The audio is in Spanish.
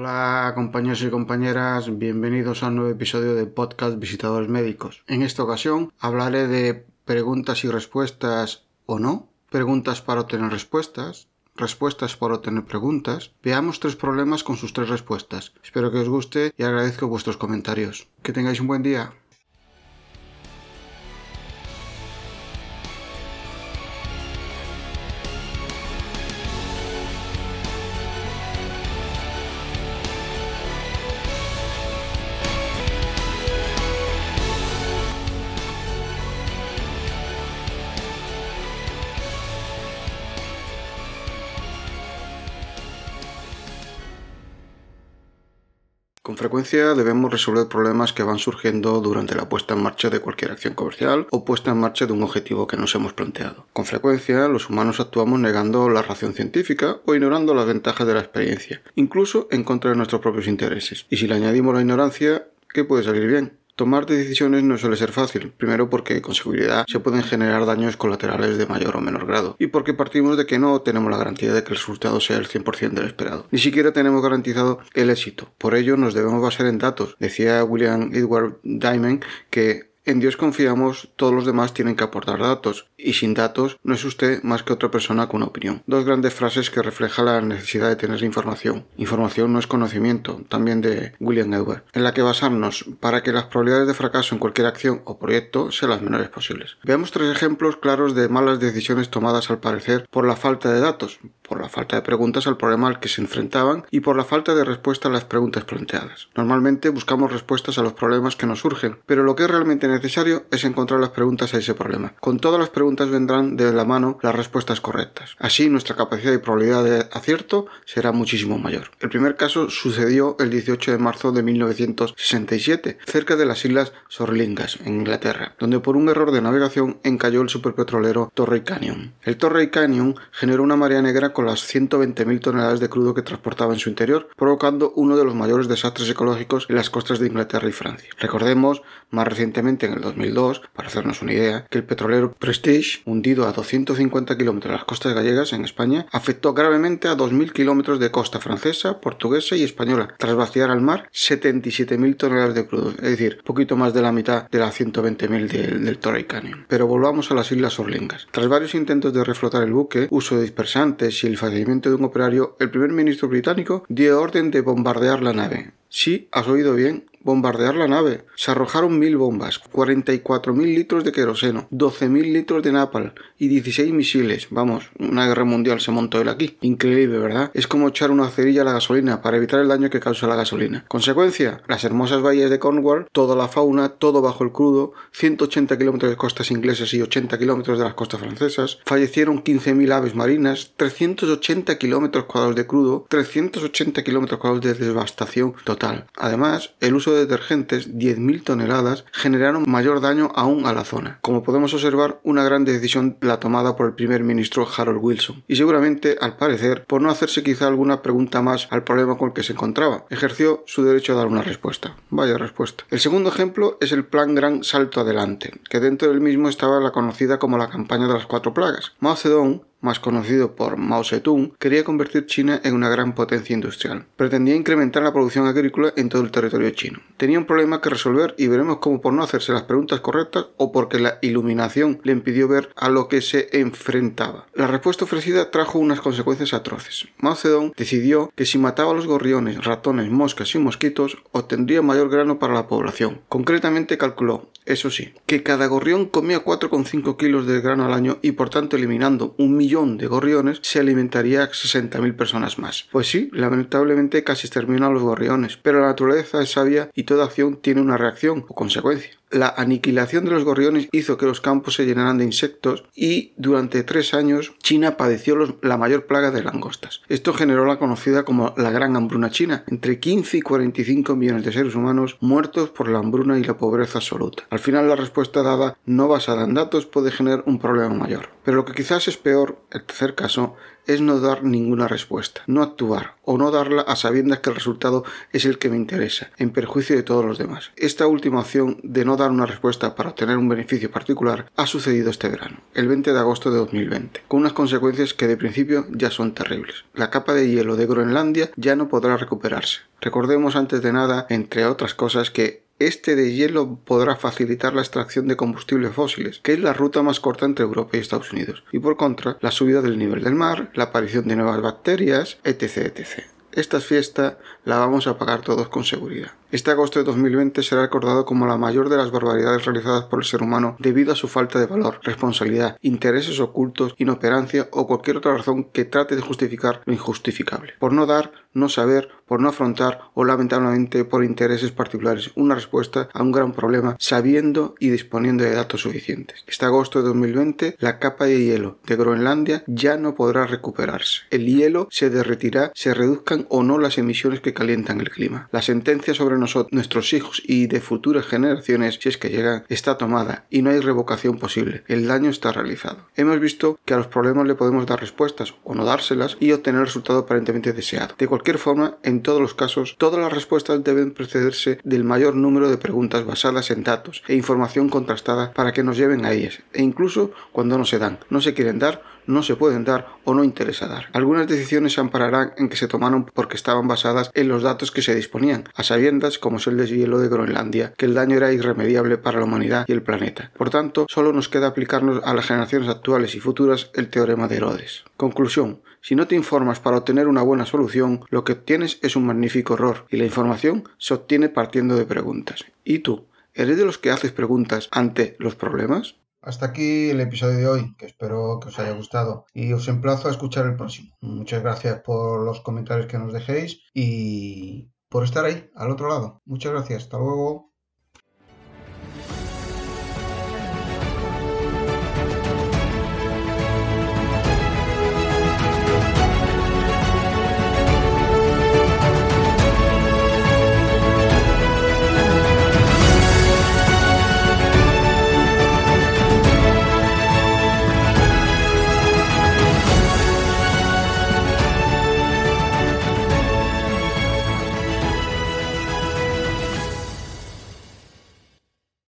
Hola compañeros y compañeras, bienvenidos a un nuevo episodio del podcast Visitadores Médicos. En esta ocasión hablaré de preguntas y respuestas o no, preguntas para obtener respuestas, respuestas para obtener preguntas. Veamos tres problemas con sus tres respuestas. Espero que os guste y agradezco vuestros comentarios. Que tengáis un buen día. Con frecuencia debemos resolver problemas que van surgiendo durante la puesta en marcha de cualquier acción comercial o puesta en marcha de un objetivo que nos hemos planteado. Con frecuencia los humanos actuamos negando la razón científica o ignorando las ventajas de la experiencia, incluso en contra de nuestros propios intereses. Y si le añadimos la ignorancia, ¿qué puede salir bien? Tomar decisiones no suele ser fácil, primero porque con seguridad se pueden generar daños colaterales de mayor o menor grado, y porque partimos de que no tenemos la garantía de que el resultado sea el 100% del esperado. Ni siquiera tenemos garantizado el éxito. Por ello nos debemos basar en datos. Decía William Edward Diamond que en Dios confiamos, todos los demás tienen que aportar datos, y sin datos no es usted más que otra persona con opinión. Dos grandes frases que reflejan la necesidad de tener información. Información no es conocimiento, también de William Edward, en la que basarnos para que las probabilidades de fracaso en cualquier acción o proyecto sean las menores posibles. Veamos tres ejemplos claros de malas decisiones tomadas al parecer por la falta de datos, por la falta de preguntas al problema al que se enfrentaban y por la falta de respuesta a las preguntas planteadas. Normalmente buscamos respuestas a los problemas que nos surgen, pero lo que es realmente necesario necesario es encontrar las preguntas a ese problema. Con todas las preguntas vendrán de la mano las respuestas correctas. Así nuestra capacidad y probabilidad de acierto será muchísimo mayor. El primer caso sucedió el 18 de marzo de 1967, cerca de las islas Sorlingas, en Inglaterra, donde por un error de navegación encalló el superpetrolero Torrey Canyon. El Torrey Canyon generó una marea negra con las 120.000 toneladas de crudo que transportaba en su interior, provocando uno de los mayores desastres ecológicos en las costas de Inglaterra y Francia. Recordemos más recientemente en el 2002, para hacernos una idea, que el petrolero Prestige, hundido a 250 kilómetros de las costas gallegas en España, afectó gravemente a 2.000 kilómetros de costa francesa, portuguesa y española, tras vaciar al mar 77.000 toneladas de crudo, es decir, poquito más de la mitad de las 120.000 del, del Torrey Canyon. Pero volvamos a las Islas Orlingas. Tras varios intentos de reflotar el buque, uso de dispersantes y el fallecimiento de un operario, el primer ministro británico dio orden de bombardear la nave. Sí, has oído bien, bombardear la nave. Se arrojaron mil bombas, 44.000 litros de queroseno, 12.000 litros de napal y 16 misiles. Vamos, una guerra mundial se montó él aquí. Increíble, ¿verdad? Es como echar una cerilla a la gasolina para evitar el daño que causa la gasolina. Consecuencia, las hermosas bahías de Cornwall, toda la fauna, todo bajo el crudo, 180 kilómetros de costas inglesas y 80 kilómetros de las costas francesas, fallecieron 15.000 aves marinas, 380 kilómetros cuadrados de crudo, 380 kilómetros cuadrados de devastación total. Además, el uso de detergentes, 10.000 toneladas, generaron mayor daño aún a la zona. Como podemos observar, una gran decisión la tomada por el primer ministro Harold Wilson. Y seguramente, al parecer, por no hacerse quizá alguna pregunta más al problema con el que se encontraba, ejerció su derecho a dar una respuesta. Vaya respuesta. El segundo ejemplo es el plan Gran Salto Adelante, que dentro del mismo estaba la conocida como la campaña de las cuatro plagas. Mao más conocido por Mao Zedong, quería convertir China en una gran potencia industrial. Pretendía incrementar la producción agrícola en todo el territorio chino. Tenía un problema que resolver y veremos cómo por no hacerse las preguntas correctas o porque la iluminación le impidió ver a lo que se enfrentaba. La respuesta ofrecida trajo unas consecuencias atroces. Mao Zedong decidió que si mataba a los gorriones, ratones, moscas y mosquitos, obtendría mayor grano para la población. Concretamente calculó, eso sí, que cada gorrión comía 4,5 kilos de grano al año y por tanto eliminando un millón de gorriones se alimentaría a 60.000 personas más. Pues sí, lamentablemente casi exterminan a los gorriones, pero la naturaleza es sabia y toda acción tiene una reacción o consecuencia. La aniquilación de los gorriones hizo que los campos se llenaran de insectos y durante tres años China padeció la mayor plaga de langostas. Esto generó la conocida como la Gran Hambruna China, entre 15 y 45 millones de seres humanos muertos por la hambruna y la pobreza absoluta. Al final la respuesta dada no basada en datos puede generar un problema mayor. Pero lo que quizás es peor, el tercer caso, es no dar ninguna respuesta, no actuar o no darla a sabiendas que el resultado es el que me interesa, en perjuicio de todos los demás. Esta última opción de no dar una respuesta para obtener un beneficio particular ha sucedido este verano, el 20 de agosto de 2020, con unas consecuencias que de principio ya son terribles. La capa de hielo de Groenlandia ya no podrá recuperarse. Recordemos antes de nada, entre otras cosas, que este de hielo podrá facilitar la extracción de combustibles fósiles, que es la ruta más corta entre Europa y Estados Unidos, y por contra, la subida del nivel del mar, la aparición de nuevas bacterias, etc. etc. Esta fiesta la vamos a pagar todos con seguridad. Este agosto de 2020 será recordado como la mayor de las barbaridades realizadas por el ser humano debido a su falta de valor, responsabilidad, intereses ocultos, inoperancia o cualquier otra razón que trate de justificar lo injustificable. Por no dar, no saber, por no afrontar o lamentablemente por intereses particulares una respuesta a un gran problema sabiendo y disponiendo de datos suficientes. Este agosto de 2020 la capa de hielo de Groenlandia ya no podrá recuperarse. El hielo se derretirá, se reduzcan o no las emisiones que calientan el clima. La sentencia nosotros, nuestros hijos y de futuras generaciones, si es que llegan, está tomada y no hay revocación posible. El daño está realizado. Hemos visto que a los problemas le podemos dar respuestas o no dárselas y obtener el resultado aparentemente deseado. De cualquier forma, en todos los casos, todas las respuestas deben precederse del mayor número de preguntas basadas en datos e información contrastada para que nos lleven a ellas, e incluso cuando no se dan, no se quieren dar, no se pueden dar o no interesa dar. Algunas decisiones se ampararán en que se tomaron porque estaban basadas en los datos que se disponían, a sabiendas, como es el deshielo de Groenlandia, que el daño era irremediable para la humanidad y el planeta. Por tanto, solo nos queda aplicarnos a las generaciones actuales y futuras el teorema de Herodes. Conclusión. Si no te informas para obtener una buena solución, lo que obtienes es un magnífico error, y la información se obtiene partiendo de preguntas. ¿Y tú? ¿Eres de los que haces preguntas ante los problemas? Hasta aquí el episodio de hoy, que espero que os haya gustado y os emplazo a escuchar el próximo. Muchas gracias por los comentarios que nos dejéis y por estar ahí, al otro lado. Muchas gracias, hasta luego.